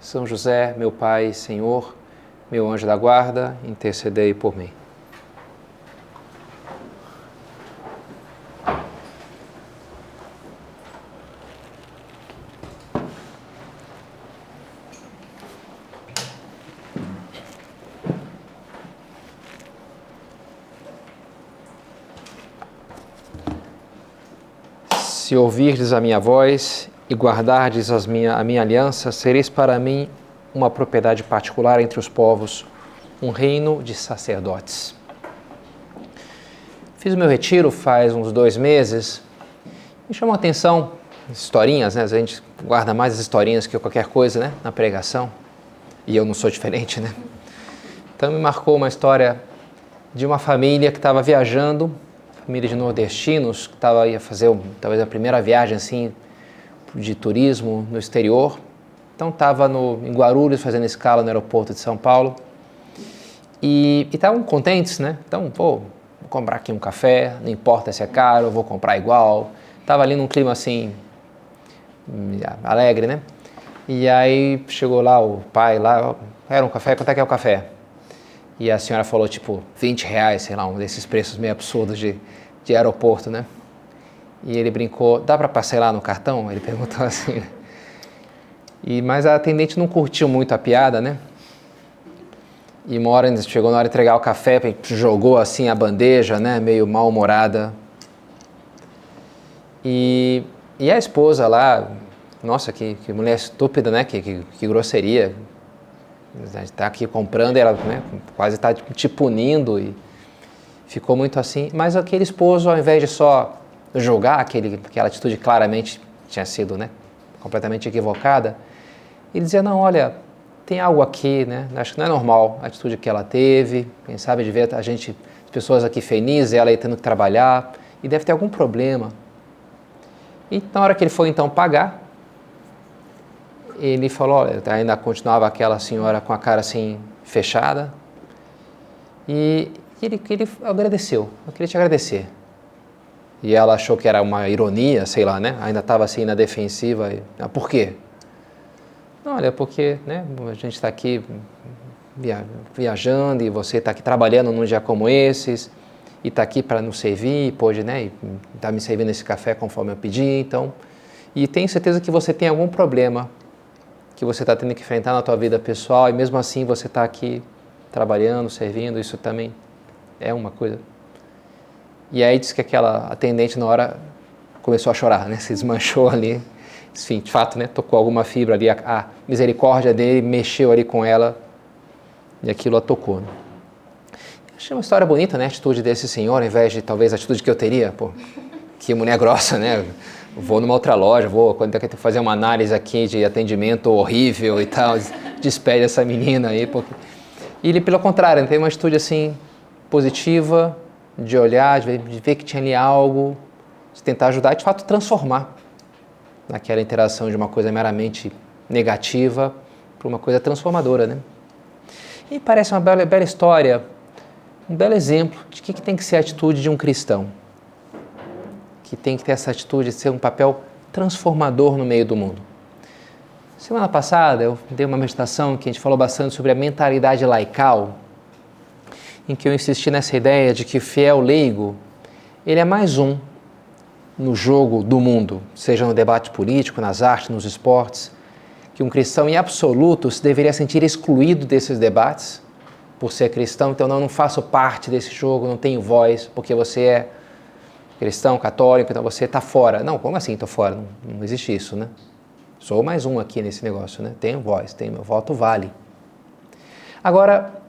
são José, meu Pai, Senhor, meu anjo da guarda, intercedei por mim. Se ouvirdes a minha voz e guardardes as minha, a minha aliança, sereis para mim uma propriedade particular entre os povos, um reino de sacerdotes. Fiz o meu retiro faz uns dois meses. Me chamou a atenção historinhas, né? A gente guarda mais as historinhas que qualquer coisa, né? Na pregação. E eu não sou diferente, né? Então me marcou uma história de uma família que estava viajando, família de nordestinos, que estava ia fazer talvez a primeira viagem assim de turismo no exterior. Então estava em Guarulhos fazendo escala no aeroporto de São Paulo e estavam contentes, né? Então vou, vou comprar aqui um café, não importa se é caro, vou comprar igual. Tava ali num clima assim alegre, né? E aí chegou lá o pai lá, era um café, quanto é que é o café? E a senhora falou tipo 20 reais, sei lá, um desses preços meio absurdos de, de aeroporto, né? E ele brincou, dá para parcelar no cartão? Ele perguntou assim. E, mas a atendente não curtiu muito a piada, né? E uma chegou na hora de entregar o café, jogou assim a bandeja, né? Meio mal-humorada. E, e a esposa lá, nossa, que, que mulher estúpida, né? Que, que, que grosseria. Está aqui comprando, ela né? quase está te punindo e ficou muito assim. Mas aquele esposo, ao invés de só julgar aquele, aquela atitude claramente tinha sido né, completamente equivocada, e dizer, não, olha, tem algo aqui, né? Acho que não é normal a atitude que ela teve, quem sabe de ver a gente, as pessoas aqui felizes, ela aí tendo que trabalhar, e deve ter algum problema. E na hora que ele foi então pagar, ele falou, olha, ainda continuava aquela senhora com a cara assim fechada, e ele, ele agradeceu, eu queria te agradecer e ela achou que era uma ironia, sei lá, né? Ainda estava assim na defensiva. E, ah, por quê? Olha, porque né, a gente está aqui via, viajando e você está aqui trabalhando num dia como esses e está aqui para nos servir, e pode, né? Está me servindo esse café conforme eu pedi, então. E tenho certeza que você tem algum problema que você está tendo que enfrentar na tua vida pessoal e mesmo assim você está aqui trabalhando, servindo, isso também é uma coisa e aí diz que aquela atendente na hora começou a chorar, né? Se desmanchou ali. Enfim, de fato, né? Tocou alguma fibra ali, a, a misericórdia dele mexeu ali com ela e aquilo a tocou. Né? Achei uma história bonita, né? A atitude desse senhor, ao invés de talvez a atitude que eu teria, pô, que mulher grossa, né? Vou numa outra loja, vou quando tem que fazer uma análise aqui de atendimento horrível e tal, despede essa menina aí, porque... E ele, pelo contrário, tem uma atitude assim positiva, de olhar, de ver, que tinha ali algo, de tentar ajudar e de fato transformar naquela interação de uma coisa meramente negativa para uma coisa transformadora, né? E parece uma bela, bela história, um belo exemplo de que, que tem que ser a atitude de um cristão, que tem que ter essa atitude de ser um papel transformador no meio do mundo. Semana passada eu dei uma meditação que a gente falou bastante sobre a mentalidade laical, em que eu insisti nessa ideia de que o fiel leigo, ele é mais um no jogo do mundo, seja no debate político, nas artes, nos esportes, que um cristão em absoluto se deveria sentir excluído desses debates por ser cristão, então não, não faço parte desse jogo, não tenho voz, porque você é cristão, católico, então você está fora. Não, como assim estou fora? Não, não existe isso, né? Sou mais um aqui nesse negócio, né? Tenho voz, tenho meu voto vale. Agora,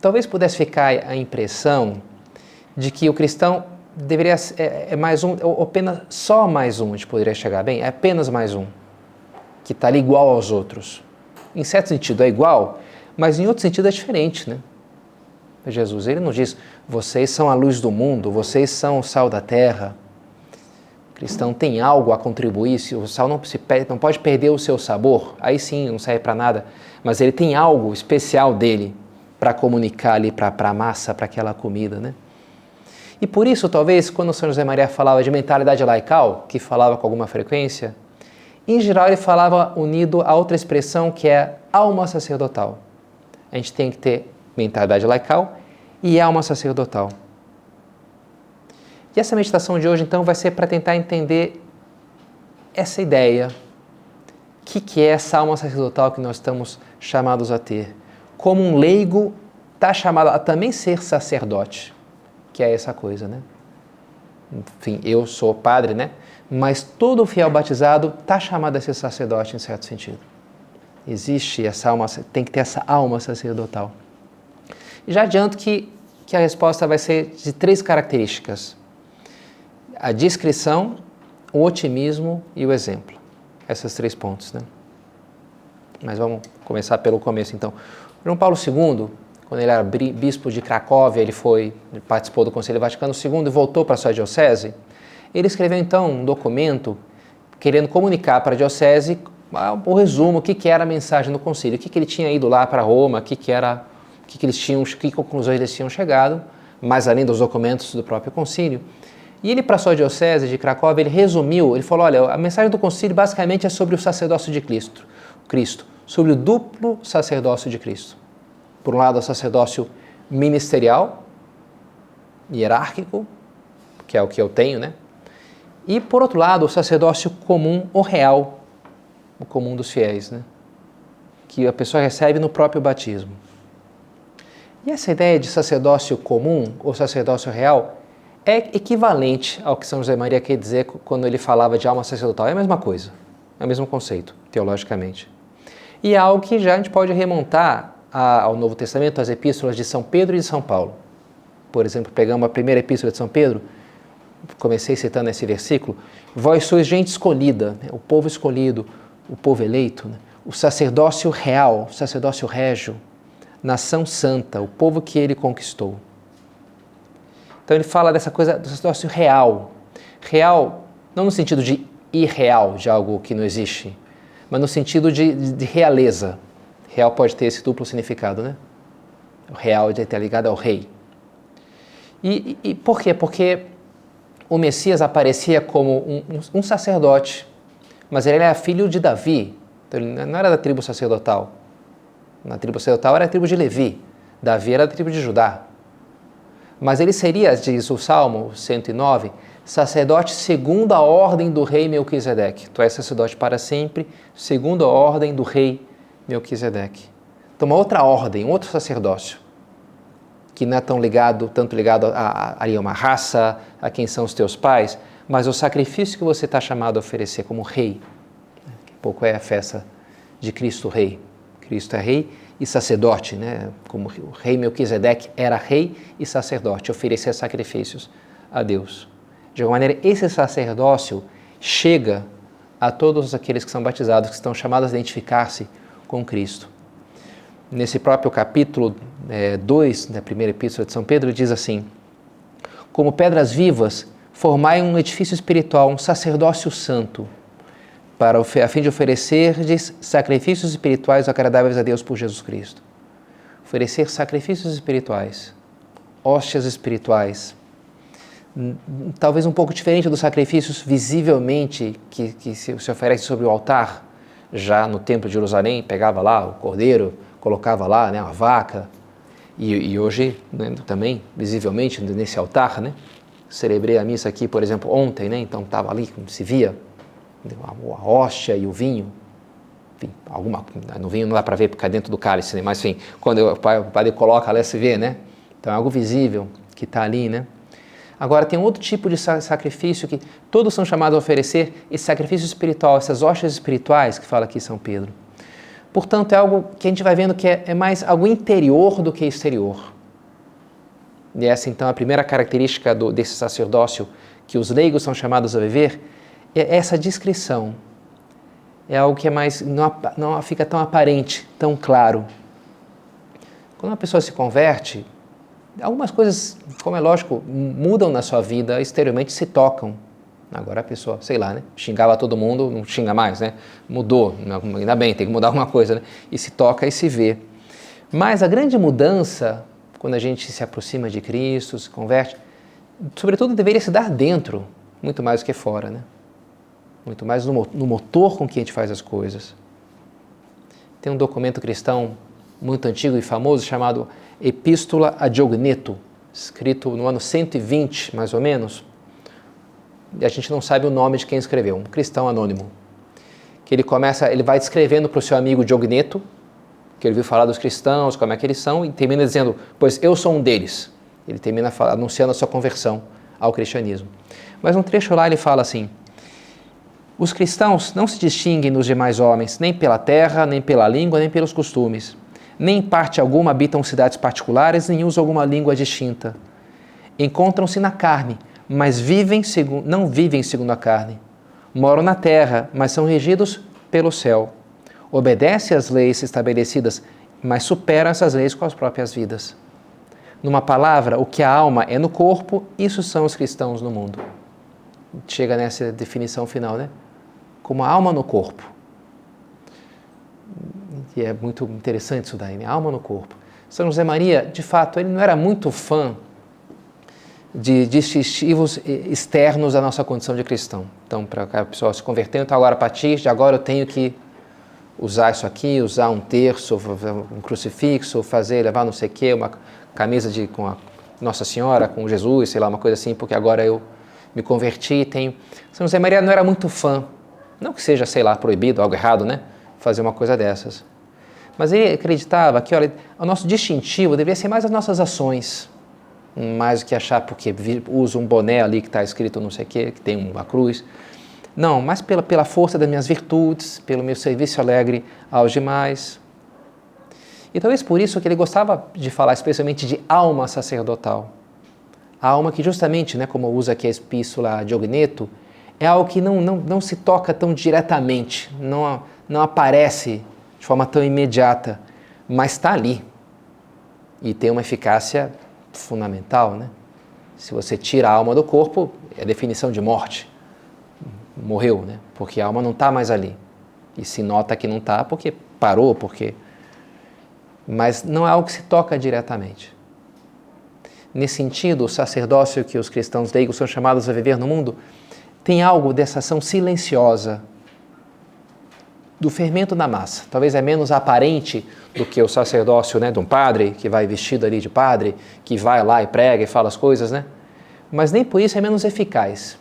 talvez pudesse ficar a impressão de que o cristão deveria é, é mais um, ou apenas só mais um, a gente poderia chegar bem, é apenas mais um, que está ali igual aos outros. em certo sentido é igual, mas em outro sentido é diferente, né? Jesus, ele não diz, vocês são a luz do mundo, vocês são o sal da terra. O cristão tem algo a contribuir, se o sal não, se, não pode perder o seu sabor, aí sim não serve para nada, mas ele tem algo especial dele para comunicar ali para a massa, para aquela comida, né? E por isso, talvez, quando São José Maria falava de mentalidade laical, que falava com alguma frequência, em geral ele falava unido a outra expressão que é alma sacerdotal. A gente tem que ter mentalidade laical e alma sacerdotal. E essa meditação de hoje, então, vai ser para tentar entender essa ideia. O que, que é essa alma sacerdotal que nós estamos chamados a ter? Como um leigo está chamado a também ser sacerdote que é essa coisa, né? Enfim, eu sou padre, né? Mas todo fiel batizado está chamado a ser sacerdote em certo sentido. Existe essa alma, tem que ter essa alma sacerdotal. Já adianto que, que a resposta vai ser de três características: a discrição, o otimismo e o exemplo. Esses três pontos, né? Mas vamos começar pelo começo então. João Paulo II, quando ele era bispo de Cracóvia, ele foi ele participou do Conselho Vaticano II e voltou para a sua diocese. Ele escreveu então um documento querendo comunicar para a diocese ah, o resumo, o que, era a mensagem do concílio, o que, que ele tinha ido lá para Roma, o que, que era, o que, que eles tinham, que conclusões eles tinham chegado, mais além dos documentos do próprio concílio. E ele, para a sua diocese de Cracóvia, ele resumiu, ele falou, olha, a mensagem do concílio basicamente é sobre o sacerdócio de Cristo, Cristo, sobre o duplo sacerdócio de Cristo por um lado, o sacerdócio ministerial, hierárquico, que é o que eu tenho, né? E, por outro lado, o sacerdócio comum ou real, o comum dos fiéis, né? Que a pessoa recebe no próprio batismo. E essa ideia de sacerdócio comum ou sacerdócio real é equivalente ao que São José Maria quer dizer quando ele falava de alma sacerdotal. É a mesma coisa, é o mesmo conceito, teologicamente. E é algo que já a gente pode remontar ao Novo Testamento, as epístolas de São Pedro e de São Paulo. Por exemplo, pegamos a primeira epístola de São Pedro, comecei citando esse versículo: Vós sois gente escolhida, né? o povo escolhido, o povo eleito, né? o sacerdócio real, o sacerdócio régio, nação santa, o povo que ele conquistou. Então ele fala dessa coisa do sacerdócio real. Real, não no sentido de irreal, de algo que não existe, mas no sentido de, de realeza. Real pode ter esse duplo significado, né? O real de estar ligado ao rei. E, e, e, por quê? Porque o Messias aparecia como um, um, um, sacerdote, mas ele era filho de Davi, então ele não era da tribo sacerdotal. Na tribo sacerdotal era a tribo de Levi, Davi era da tribo de Judá. Mas ele seria, diz o Salmo 109, sacerdote segundo a ordem do rei Melquisedeque. Tu és sacerdote para sempre, segundo a ordem do rei Melquisedeque. Então, uma outra ordem, um outro sacerdócio, que não é tão ligado, tanto ligado a, a, a uma raça, a quem são os teus pais, mas o sacrifício que você está chamado a oferecer como rei. Que pouco é a festa de Cristo Rei. Cristo é rei e sacerdote, né? como o rei Melquisedeque era rei e sacerdote, oferecia sacrifícios a Deus. De alguma maneira, esse sacerdócio chega a todos aqueles que são batizados, que estão chamados a identificar-se com Cristo. Nesse próprio capítulo 2 é, da primeira epístola de São Pedro, diz assim: Como pedras vivas, formai um edifício espiritual, um sacerdócio santo, para a fim de oferecer sacrifícios espirituais agradáveis a Deus por Jesus Cristo. Oferecer sacrifícios espirituais, hóstias espirituais, talvez um pouco diferente dos sacrifícios visivelmente que, que se, se oferece sobre o altar, já no templo de Jerusalém, pegava lá o cordeiro, colocava lá né, a vaca, e, e hoje né, também, visivelmente, nesse altar, né, celebrei a missa aqui, por exemplo, ontem, né, então estava ali, se via a, a hóstia e o vinho, enfim, alguma, no vinho não dá para ver porque é dentro do cálice, né, mas enfim, quando o padre coloca lá, se vê, né, então é algo visível que está ali, né, Agora, tem outro tipo de sacrifício que todos são chamados a oferecer, esse sacrifício espiritual, essas hostas espirituais que fala aqui São Pedro. Portanto, é algo que a gente vai vendo que é, é mais algo interior do que exterior. E essa, então, é a primeira característica do, desse sacerdócio que os leigos são chamados a viver, é essa discrição. é algo que é mais não, não fica tão aparente, tão claro. Quando uma pessoa se converte, algumas coisas, como é lógico, mudam na sua vida, exteriormente se tocam. Agora a pessoa, sei lá, né? Xingava todo mundo, não xinga mais, né? Mudou, ainda bem, tem que mudar alguma coisa, né? E se toca e se vê. Mas a grande mudança, quando a gente se aproxima de Cristo, se converte, sobretudo deveria se dar dentro, muito mais do que fora, né? muito mais no, no motor com que a gente faz as coisas. Tem um documento cristão muito antigo e famoso chamado Epístola a Diogneto, escrito no ano 120, mais ou menos. A gente não sabe o nome de quem escreveu, um cristão anônimo. Que ele começa, ele vai descrevendo para o seu amigo Diogneto, que ele viu falar dos cristãos, como é que eles são, e termina dizendo: Pois eu sou um deles. Ele termina anunciando a sua conversão ao cristianismo. Mas um trecho lá ele fala assim: os cristãos não se distinguem dos demais homens, nem pela terra, nem pela língua, nem pelos costumes. Nem em parte alguma habitam cidades particulares, nem usam alguma língua distinta. Encontram-se na carne, mas vivem não vivem segundo a carne. Moram na terra, mas são regidos pelo céu. Obedecem às leis estabelecidas, mas superam essas leis com as próprias vidas. Numa palavra, o que a alma é no corpo, isso são os cristãos no mundo. Chega nessa definição final, né? como a alma no corpo. E é muito interessante isso daí, né? alma no corpo. São José Maria, de fato, ele não era muito fã de distintivos externos da nossa condição de cristão. Então, para a pessoa se converter, então agora a partir de agora eu tenho que usar isso aqui, usar um terço, um crucifixo, fazer, levar não sei o quê, uma camisa de, com a Nossa Senhora, com Jesus, sei lá, uma coisa assim, porque agora eu me converti tenho... São José Maria não era muito fã não que seja, sei lá, proibido, algo errado, né? Fazer uma coisa dessas. Mas ele acreditava que, olha, o nosso distintivo deveria ser mais as nossas ações, mais do que achar porque uso um boné ali que está escrito não sei o quê, que tem uma cruz. Não, mas pela, pela força das minhas virtudes, pelo meu serviço alegre aos demais. E talvez por isso que ele gostava de falar especialmente de alma sacerdotal. A alma que justamente, né, como usa aqui a epístola de Ogneto, é algo que não, não, não se toca tão diretamente, não, não aparece de forma tão imediata, mas está ali e tem uma eficácia fundamental. Né? Se você tira a alma do corpo, é definição de morte. Morreu, né? porque a alma não está mais ali. E se nota que não está porque parou, porque. Mas não é algo que se toca diretamente. Nesse sentido, o sacerdócio que os cristãos leigos são chamados a viver no mundo tem algo dessa ação silenciosa do fermento na massa. Talvez é menos aparente do que o sacerdócio né, de um padre, que vai vestido ali de padre, que vai lá e prega e fala as coisas, né? Mas nem por isso é menos eficaz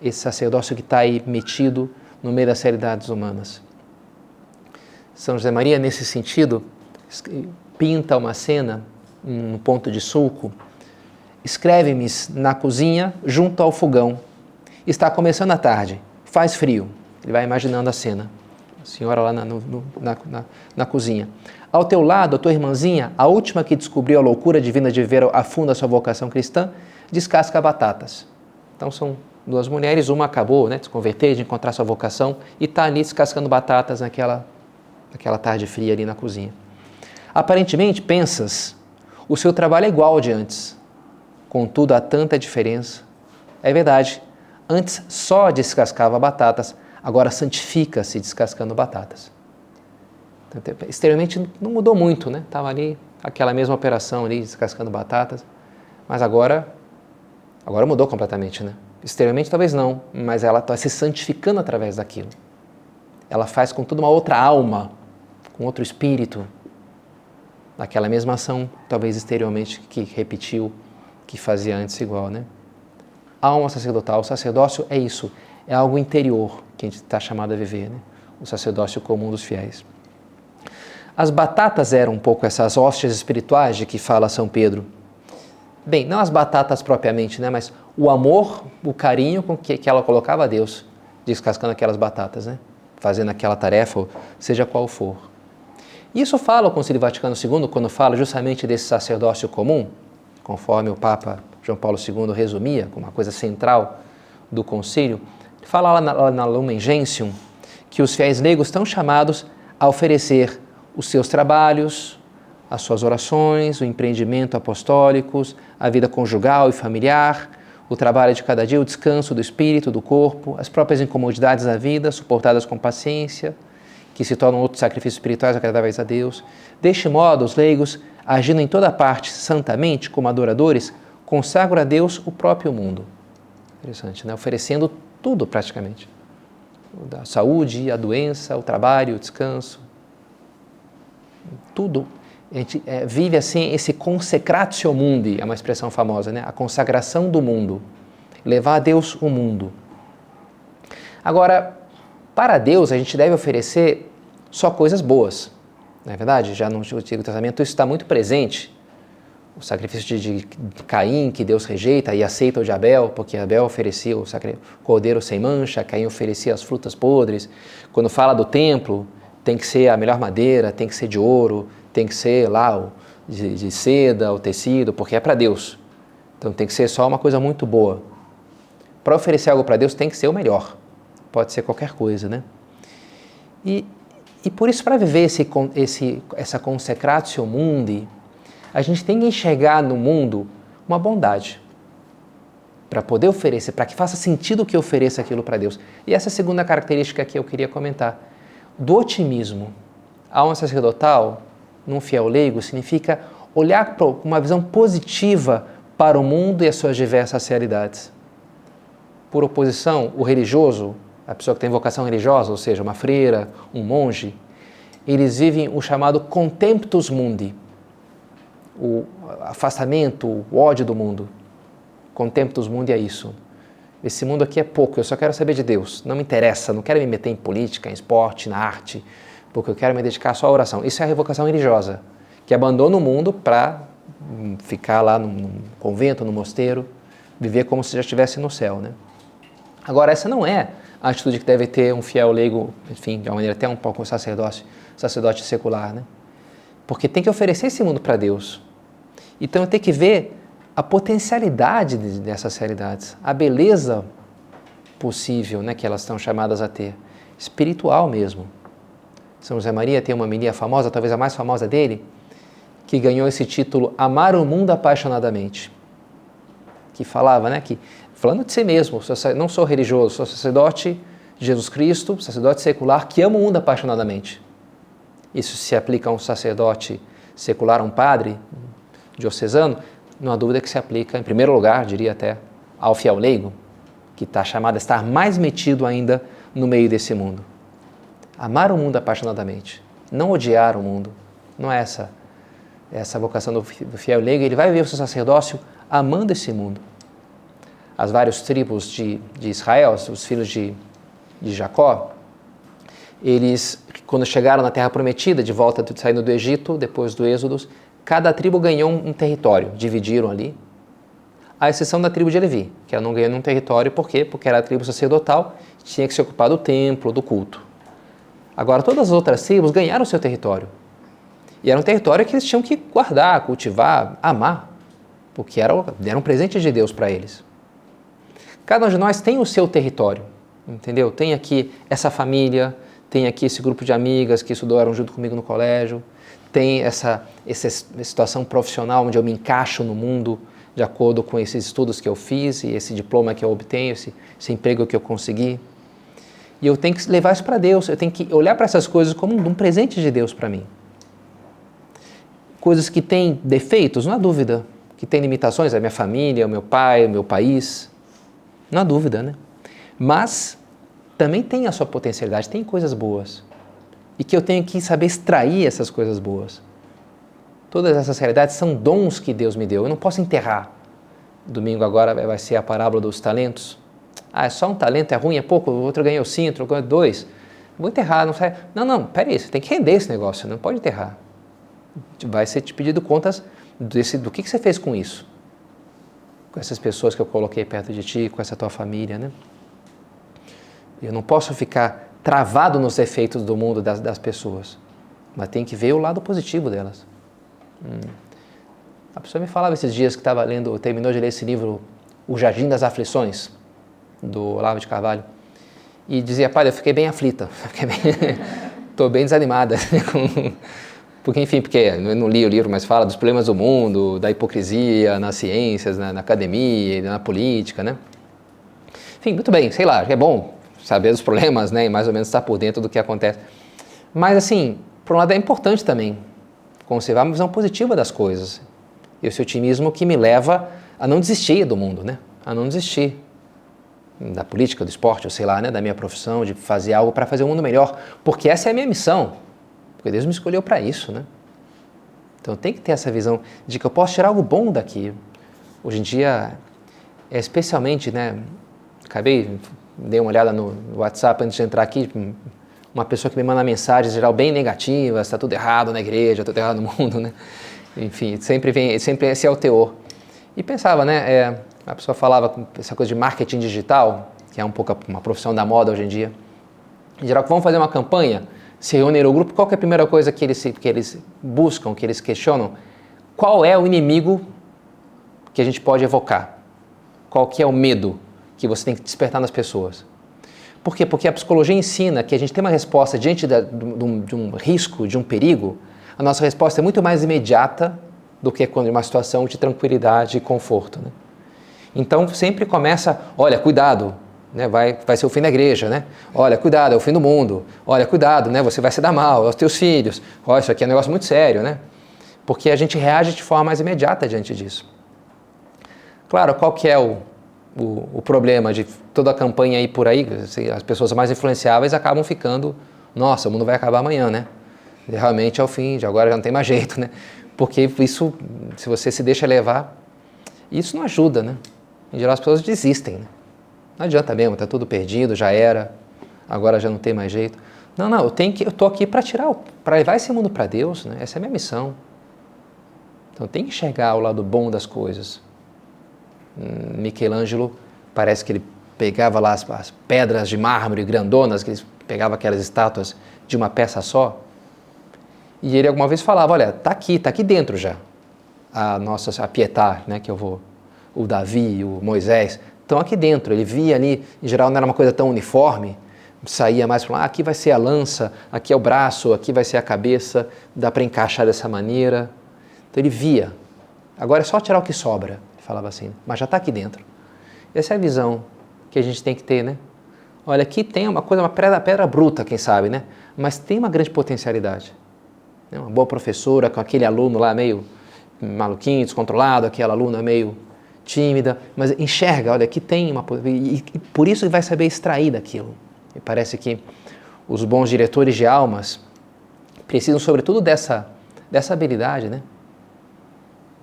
esse sacerdócio que está aí metido no meio das realidades humanas. São José Maria, nesse sentido, pinta uma cena, um ponto de sulco, escreve-me na cozinha junto ao fogão Está começando a tarde, faz frio. Ele vai imaginando a cena. Senhora lá na, no, na, na, na, cozinha. Ao teu lado, a tua irmãzinha, a última que descobriu a loucura divina de ver a fundo a sua vocação cristã, descasca batatas. Então são duas mulheres, uma acabou né, de se converter, de encontrar sua vocação, e está ali descascando batatas naquela, naquela tarde fria ali na cozinha. Aparentemente, pensas, o seu trabalho é igual ao de antes. Contudo, há tanta diferença. É verdade, Antes só descascava batatas, agora santifica-se descascando batatas. Então, exteriormente não mudou muito, né? Estava ali aquela mesma operação ali, descascando batatas, mas agora, agora mudou completamente, né? Exteriormente talvez não, mas ela está se santificando através daquilo. Ela faz com toda uma outra alma, com outro espírito, aquela mesma ação, talvez exteriormente que repetiu, que fazia antes igual, né? alma sacerdotal. O sacerdócio é isso, é algo interior que a gente está chamado a viver, né? o sacerdócio comum dos fiéis. As batatas eram um pouco essas hóstias espirituais de que fala São Pedro. Bem, não as batatas propriamente, né? mas o amor, o carinho com que, que ela colocava a Deus, descascando aquelas batatas, né? fazendo aquela tarefa, seja qual for. Isso fala o Concílio Vaticano II quando fala justamente desse sacerdócio comum, conforme o Papa João Paulo II resumia como uma coisa central do concílio, fala lá na, lá na Lumen Gentium que os fiéis leigos estão chamados a oferecer os seus trabalhos, as suas orações, o empreendimento apostólicos, a vida conjugal e familiar, o trabalho de cada dia, o descanso do espírito, do corpo, as próprias incomodidades da vida, suportadas com paciência, que se tornam outros sacrifícios espirituais agradáveis a Deus. Deste modo, os leigos, agindo em toda parte santamente como adoradores, consagram a Deus o próprio mundo. Interessante, né? Oferecendo tudo praticamente. A saúde, a doença, o trabalho, o descanso. Tudo a gente é, vive assim esse consecratio mundi, é uma expressão famosa, né? A consagração do mundo, levar a Deus o mundo. Agora, para Deus a gente deve oferecer só coisas boas, não é verdade? Já no Antigo Testamento isso está muito presente. O sacrifício de, Caim, que Deus rejeita e aceita o de Abel, porque Abel oferecia o cordeiro sem mancha, Caim oferecia as frutas podres. Quando fala do templo, tem que ser a melhor madeira, tem que ser de ouro, tem que ser lá de, de seda, o tecido, porque é para Deus. Então tem que ser só uma coisa muito boa. Para oferecer algo para Deus tem que ser o melhor. Pode ser qualquer coisa, né? E, e por isso, para viver esse, esse, essa consecratio mundi, a gente tem que enxergar no mundo uma bondade. Para poder oferecer, para que faça sentido que ofereça aquilo para Deus. E essa segunda característica que eu queria comentar. Do otimismo. A alma sacerdotal num fiel leigo significa olhar com uma visão positiva para o mundo e as suas diversas realidades. Por oposição, o religioso, a pessoa que tem vocação religiosa, ou seja, uma freira, um monge, eles vivem o chamado contemptus mundi, o afastamento, o ódio do mundo. Contemptus mundi é isso. Esse mundo aqui é pouco, eu só quero saber de Deus. Não me interessa, não quero me meter em política, em esporte, na arte porque eu quero me dedicar só à oração. Isso é a revocação religiosa, que abandona o mundo para hum, ficar lá no, convento, no mosteiro, viver como se já estivesse no céu, né? Agora, essa não é a atitude que deve ter um fiel leigo, enfim, de uma maneira até um pouco sacerdote, sacerdote secular, né? Porque tem que oferecer esse mundo para Deus. Então tem que ver a potencialidade dessas realidades, a beleza possível né, que elas estão chamadas a ter, espiritual mesmo. São José Maria tem uma menina famosa, talvez a mais famosa dele, que ganhou esse título Amar o Mundo Apaixonadamente. Que falava, né, que falando de si mesmo, não sou religioso, sou sacerdote de Jesus Cristo, sacerdote secular que ama o mundo apaixonadamente. Isso se aplica a um sacerdote secular, a um padre diocesano, não há dúvida que se aplica, em primeiro lugar, diria até, ao fiel leigo, que está chamado a estar mais metido ainda no meio desse mundo. Amar o mundo apaixonadamente, não odiar o mundo. Não é essa, é essa vocação do fiel leigo. Ele vai viver o seu sacerdócio amando esse mundo. As várias tribos de, de Israel, os filhos de, de Jacó, eles, quando chegaram na Terra Prometida, de volta saindo do Egito, depois do Êxodo, cada tribo ganhou um, território, dividiram ali, à exceção da tribo de Levi, que ela não ganhou nenhum território, por quê? Porque era a tribo sacerdotal, tinha que se ocupar do templo, do culto. Agora, todas as outras tribos ganharam seu território. E era um território que eles tinham que guardar, cultivar, amar, porque era, era um presente de Deus para eles. Cada um de nós tem o seu território, entendeu? Tem aqui essa família, tem aqui esse grupo de amigas que estudaram junto comigo no colégio, tem essa, essa situação profissional onde eu me encaixo no mundo de acordo com esses estudos que eu fiz e esse diploma que eu obtenho, esse, esse emprego que eu consegui. E eu tenho que levar isso para Deus, eu tenho que olhar para essas coisas como um, presente de Deus para mim. Coisas que têm defeitos, não há dúvida. Que têm limitações, a minha família, o meu pai, o meu país. Não há dúvida, né? Mas também tem a sua potencialidade, tem coisas boas. E que eu tenho que saber extrair essas coisas boas. Todas essas realidades são dons que Deus me deu. Eu não posso enterrar. Domingo agora vai ser a parábola dos talentos. Ah, é só um talento, é ruim, é pouco, o outro ganhou cinco, outro ganhou dois. Vou enterrar, não sai. Não, não, peraí, você tem que render esse negócio, não pode enterrar. Vai ser te pedido contas desse, do que, que você fez com isso. Com essas pessoas que eu coloquei perto de ti, com essa tua família, né? Eu não posso ficar travado nos efeitos do mundo das, das pessoas, mas tem que ver o lado positivo delas. Hum. A pessoa me falava esses dias que estava lendo, terminou de ler esse livro, O Jardim das Aflições do Olavo de Carvalho. e dizia, pai, eu fiquei bem aflita, estou bem, bem desanimada. porque, enfim, porque eu não li o livro, mas fala dos problemas do mundo, da hipocrisia nas ciências, na, na academia, na política, né? Enfim, muito bem, sei lá, é bom saber dos problemas, né, e mais ou menos estar por dentro do que acontece. Mas, assim, por um lado é importante também conservar uma visão positiva das coisas. E esse otimismo que me leva a não desistir do mundo, né? A não desistir da política, do esporte, ou sei lá, né, da minha profissão, de fazer algo para fazer o mundo melhor, porque essa é a minha missão. Porque Deus me escolheu para isso, né? Então tem que ter essa visão de que eu posso tirar algo bom daqui. Hoje em dia, é especialmente, né, acabei dei uma olhada no WhatsApp antes de entrar aqui, uma pessoa que me manda mensagens geral bem negativas, está tudo errado na igreja, está tudo errado no mundo, né? Enfim, sempre vem, sempre esse é o teor. E pensava, né, é, a pessoa falava essa coisa de marketing digital, que é um pouco uma profissão da moda hoje em dia. Em geral, vamos fazer uma campanha, se reúnem no grupo, qual é a primeira coisa que eles, que eles buscam, que eles questionam? Qual é o inimigo que a gente pode evocar? Qual que é o medo que você tem que despertar nas pessoas? Por quê? Porque a psicologia ensina que a gente tem uma resposta diante de, um, de um risco, de um perigo, a nossa resposta é muito mais imediata do que quando uma situação de tranquilidade e conforto. Né? Então sempre começa, olha, cuidado, né? vai, vai ser o fim da igreja, né? Olha, cuidado, é o fim do mundo. Olha, cuidado, né? Você vai se dar mal aos teus filhos. Olha, isso aqui é um negócio muito sério, né? Porque a gente reage de forma mais imediata diante disso. Claro, qual que é o, o, o problema de toda a campanha aí por aí? As pessoas mais influenciáveis acabam ficando, nossa, o mundo vai acabar amanhã, né? Realmente é o fim, de agora já não tem mais jeito, né? Porque isso, se você se deixa levar, isso não ajuda, né? Em geral as pessoas desistem, né? Não adianta mesmo, tá tudo perdido, já era, agora já não tem mais jeito. Não, não, eu tenho que, eu tô aqui para tirar, para levar esse mundo para Deus, né? Essa é a minha missão. Então tem que enxergar o lado bom das coisas. Michelangelo parece que ele pegava lá as, as pedras de mármore grandonas, que ele pegava aquelas estátuas de uma peça só e ele alguma vez falava, olha, tá aqui, tá aqui dentro já. A nossa a né, que eu vou, o Davi, o Moisés, estão aqui dentro. Ele via ali, em geral não era uma coisa tão uniforme, saía mais para ah, aqui vai ser a lança, aqui é o braço, aqui vai ser a cabeça, dá para encaixar dessa maneira. Então ele via. Agora é só tirar o que sobra, falava assim, mas já está aqui dentro. Essa é a visão que a gente tem que ter, né? Olha, aqui tem uma coisa, uma pedra, pedra bruta, quem sabe, né? Mas tem uma grande potencialidade. Né, uma boa professora com aquele aluno lá meio maluquinho, descontrolado, aquela aluna meio tímida, mas enxerga, olha, aqui tem uma. E, e por isso vai saber extrair daquilo. E parece que os bons diretores de almas precisam, sobretudo, dessa, dessa habilidade, né?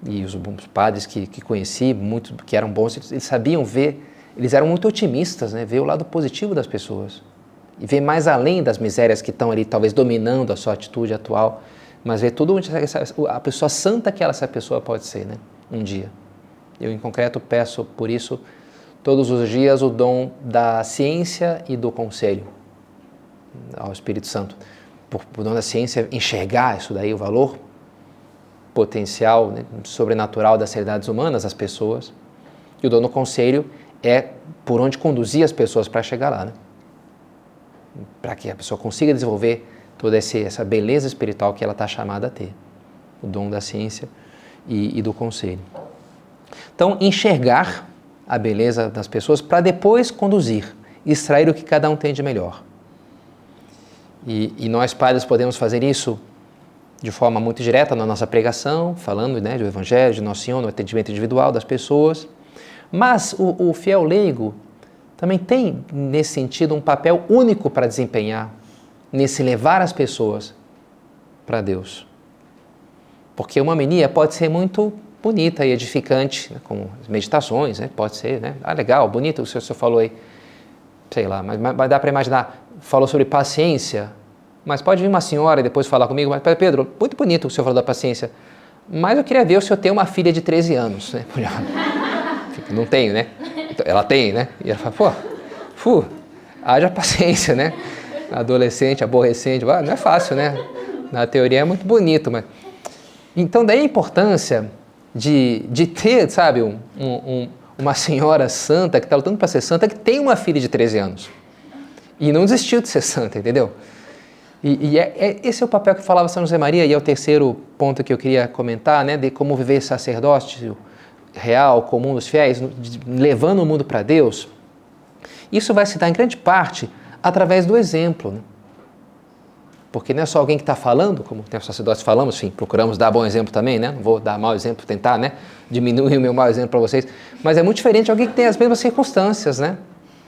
E os bons padres que, que conheci, muito, que eram bons, eles, eles sabiam ver, eles eram muito otimistas, né? Ver o lado positivo das pessoas e ver mais além das misérias que estão ali, talvez dominando a sua atitude atual, mas ver tudo onde a pessoa santa que ela, essa pessoa pode ser, né? Um dia. Eu, em concreto, peço por isso todos os dias o dom da ciência e do conselho ao Espírito Santo. Por, por dom da ciência, enxergar isso daí, o valor potencial, né, sobrenatural das realidades humanas, das pessoas. E o dom do conselho é por onde conduzir as pessoas para chegar lá, né? para que a pessoa consiga desenvolver toda essa beleza espiritual que ela está chamada a ter, o dom da ciência e, e do conselho. Então, enxergar a beleza das pessoas para depois conduzir, extrair o que cada um tem de melhor. E, e, nós, padres, podemos fazer isso de forma muito direta na nossa pregação, falando né, do Evangelho, de Nosso Senhor, no atendimento individual das pessoas. Mas o, o fiel leigo também tem, nesse sentido, um papel único para desempenhar, nesse levar as pessoas para Deus. Porque uma mania pode ser muito bonita e edificante, né, como meditações, né, pode ser, né? Ah, legal, bonito o que o senhor falou aí. Sei lá, mas, mas dá para imaginar. Falou sobre paciência, mas pode vir uma senhora e depois falar comigo, mas Pedro, muito bonito o senhor falou da paciência, mas eu queria ver o senhor ter uma filha de 13 anos. Né? Não tenho, né? ela tem, né? E ela fala, pô, fu, haja paciência, né? Adolescente, aborrecente, não é fácil, né? Na teoria é muito bonito, mas. Então, daí a importância de, de ter, sabe, um, um, uma senhora santa que está lutando para ser santa, que tem uma filha de 13 anos. E não desistiu de ser santa, entendeu? E, e é, é, esse é o papel que falava São José Maria, e é o terceiro ponto que eu queria comentar, né, de como viver sacerdócio real, comum dos fiéis, levando o mundo para Deus. Isso vai se dar em grande parte através do exemplo. Né? Porque não é só alguém que está falando, como os sacerdotes falamos, enfim, procuramos dar bom exemplo também, né? Não vou dar mau exemplo, tentar, né? Diminuir o meu mau exemplo para vocês. Mas é muito diferente alguém que tem as mesmas circunstâncias, né?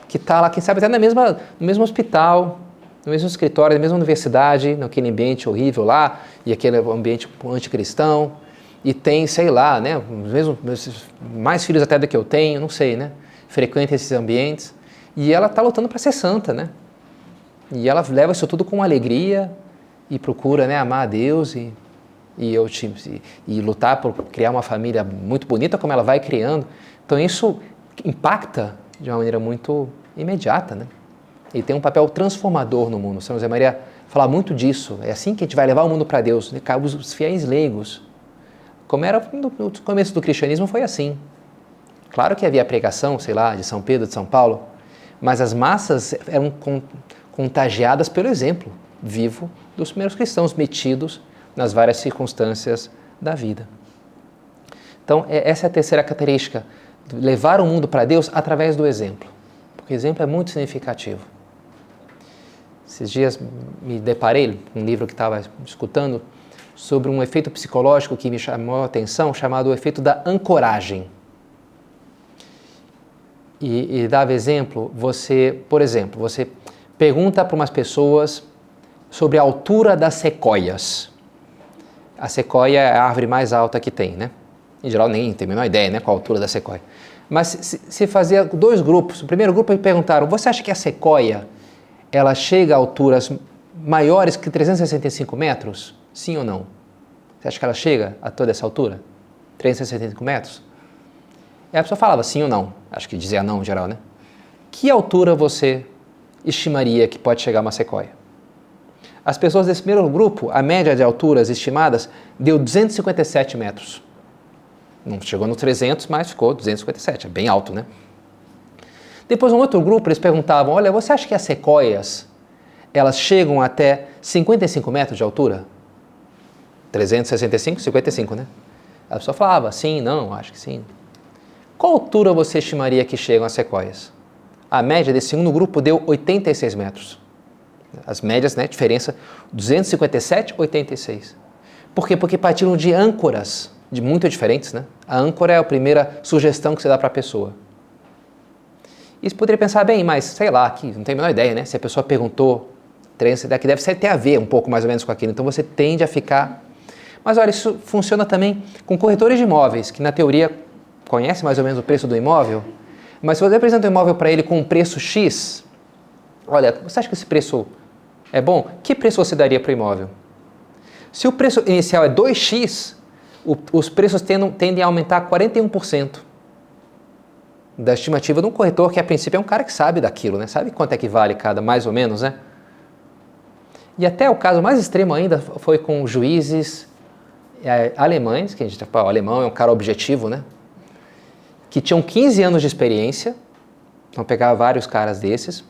Que está lá, quem sabe até na mesma, no mesmo hospital, no mesmo escritório, na mesma universidade, naquele ambiente horrível lá, e aquele ambiente anticristão, e tem, sei lá, né? Mesmo, mais filhos até do que eu tenho, não sei, né? Frequenta esses ambientes. E ela está lutando para ser santa, né? E ela leva isso tudo com alegria e procura né, amar a Deus e, e, eu, e, e lutar por criar uma família muito bonita como ela vai criando. Então isso impacta de uma maneira muito imediata, né? E tem um papel transformador no mundo. São José Maria fala muito disso. É assim que a gente vai levar o mundo para Deus, né? os fiéis leigos. Como era no começo do cristianismo, foi assim. Claro que havia pregação, sei lá, de São Pedro, de São Paulo, mas as massas eram contagiadas pelo exemplo vivo dos primeiros cristãos metidos nas várias circunstâncias da vida. Então, é, essa é a terceira característica, levar o mundo para Deus através do exemplo, porque exemplo é muito significativo. Esses dias me deparei com um livro que estava escutando sobre um efeito psicológico que me chamou a atenção, chamado o efeito da ancoragem. E, e dava exemplo, você, por exemplo, você pergunta para umas pessoas sobre a altura das sequoias. A sequoia é a árvore mais alta que tem, né? Em geral, nem tem a menor ideia né, qual a altura da sequoia. Mas se, se fazia dois grupos. O primeiro grupo perguntaram: você acha que a sequoia ela chega a alturas maiores que 365 metros? Sim ou não? Você acha que ela chega a toda essa altura? 365 metros? E a pessoa falava sim ou não. Acho que dizia não em geral, né? Que altura você estimaria que pode chegar uma sequoia? As pessoas desse primeiro grupo, a média de alturas estimadas deu 257 metros. Não chegou no 300, mas ficou 257, é bem alto, né? Depois, um outro grupo, eles perguntavam: Olha, você acha que as sequoias elas chegam até 55 metros de altura? 365, 55, né? A pessoa falava: Sim, não, acho que sim. Qual altura você estimaria que chegam as sequoias? A média desse segundo grupo deu 86 metros. As médias, né, diferença 257, 86. Por quê? Porque partiram de âncoras de muito diferentes, né? A âncora é a primeira sugestão que você dá para a pessoa. Você poderia pensar, bem, mas sei lá, aqui não tenho a menor ideia, né? Se a pessoa perguntou, treino daqui deve ter a ver um pouco mais ou menos com aquilo. Então você tende a ficar. Mas olha, isso funciona também com corretores de imóveis, que na teoria conhecem mais ou menos o preço do imóvel mas se você apresenta um imóvel para ele com um preço X, olha, você acha que esse preço é bom? Que preço você daria para o imóvel? Se o preço inicial é 2x, o, os preços tendem, tendem a aumentar 41% da estimativa de um corretor que a princípio é um cara que sabe daquilo, né? Sabe quanto é que vale cada, mais ou menos, né? E até o caso mais extremo ainda foi com juízes é, alemães, que a gente fala, o alemão é um cara objetivo, né? que tinham 15 anos de experiência, então pegava vários caras desses,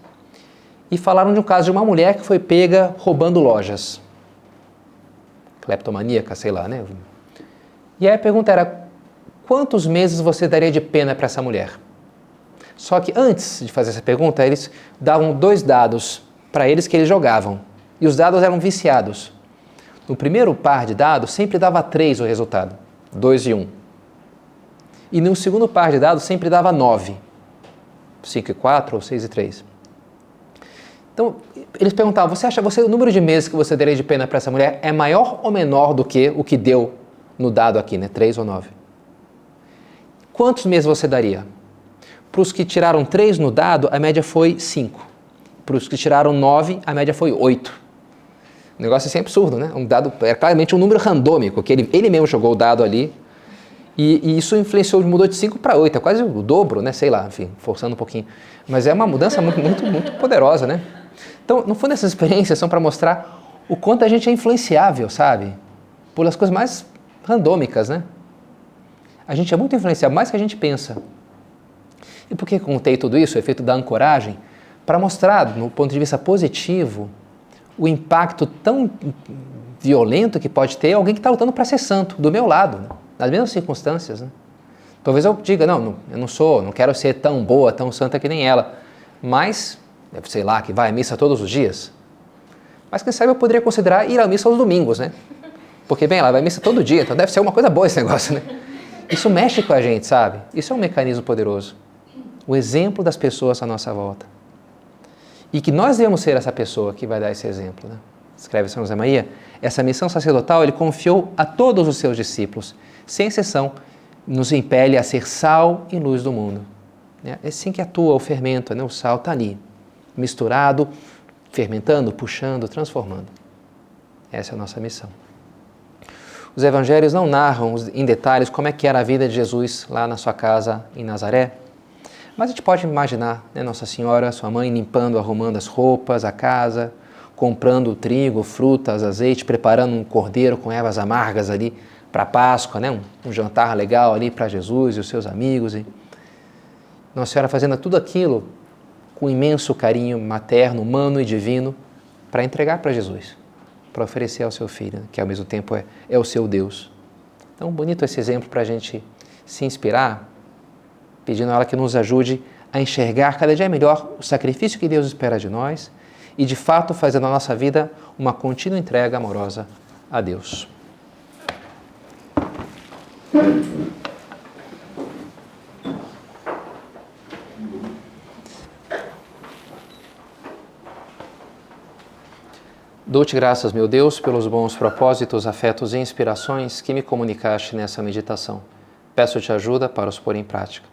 e falaram de um caso de uma mulher que foi pega roubando lojas. Cleptomaníaca, sei lá, né? E aí a pergunta era: quantos meses você daria de pena para essa mulher? Só que antes de fazer essa pergunta, eles davam dois dados para eles que eles jogavam. E os dados eram viciados. No primeiro par de dados, sempre dava três o resultado: dois e um. E no segundo par de dados sempre dava 9. 5 e 4 ou 6 e 3. Então, eles perguntavam, você acha, você, o número de meses que você daria de pena para essa mulher é maior ou menor do que o que deu no dado aqui, né? 3 ou 9? Quantos meses você daria? Para os que tiraram 3 no dado, a média foi 5. Para os que tiraram 9, a média foi 8. O negócio é absurdo, né? Um dado, é claramente um número randômico, que ele, ele mesmo jogou o dado ali e, e, isso influenciou, mudou de 5 para 8, é quase o dobro, né? Sei lá, enfim, forçando um pouquinho. Mas é uma mudança muito, muito, muito poderosa, né? Então, no fundo, essas experiências são para mostrar o quanto a gente é influenciável, sabe? Pelas coisas mais randômicas, né? A gente é muito influenciável, mais que a gente pensa. E por que contei tudo isso, o efeito da ancoragem? para mostrar, no ponto de vista positivo, o impacto tão violento que pode ter alguém que está lutando para ser santo, do meu lado, né? nas mesmas circunstâncias. Né? Talvez eu diga, não, não, eu não sou, não quero ser tão boa, tão santa que nem ela, mas, sei lá, que vai à missa todos os dias. Mas quem sabe eu poderia considerar ir à missa aos domingos, né? Porque, bem, ela vai à missa todo dia, então deve ser uma coisa boa esse negócio, né? Isso mexe com a gente, sabe? Isso é um mecanismo poderoso. O exemplo das pessoas à nossa volta. E que nós devemos ser essa pessoa que vai dar esse exemplo, né? Escreve São José Maria. Essa missão sacerdotal ele confiou a todos os seus discípulos, sem exceção, nos impele a ser sal e luz do mundo. É assim que atua o fermento, né? o sal está ali, misturado, fermentando, puxando, transformando. Essa é a nossa missão. Os evangelhos não narram em detalhes como é que era a vida de Jesus lá na sua casa em Nazaré, mas a gente pode imaginar né, Nossa Senhora, sua mãe, limpando, arrumando as roupas, a casa, comprando trigo, frutas, azeite, preparando um cordeiro com ervas amargas ali para Páscoa, né? Um, um, jantar legal ali para Jesus e os seus amigos. E Nossa Senhora fazendo tudo aquilo com imenso carinho materno, humano e divino para entregar para Jesus para oferecer ao seu filho, que ao mesmo tempo é, é o seu Deus. Então, bonito esse exemplo para a gente se inspirar, pedindo a ela que nos ajude a enxergar cada dia melhor o sacrifício que Deus espera de nós e, de fato, fazer na nossa vida uma contínua entrega amorosa a Deus. Dou-te graças, meu Deus, pelos bons propósitos, afetos e inspirações que me comunicaste nessa meditação. Peço-te ajuda para os pôr em prática.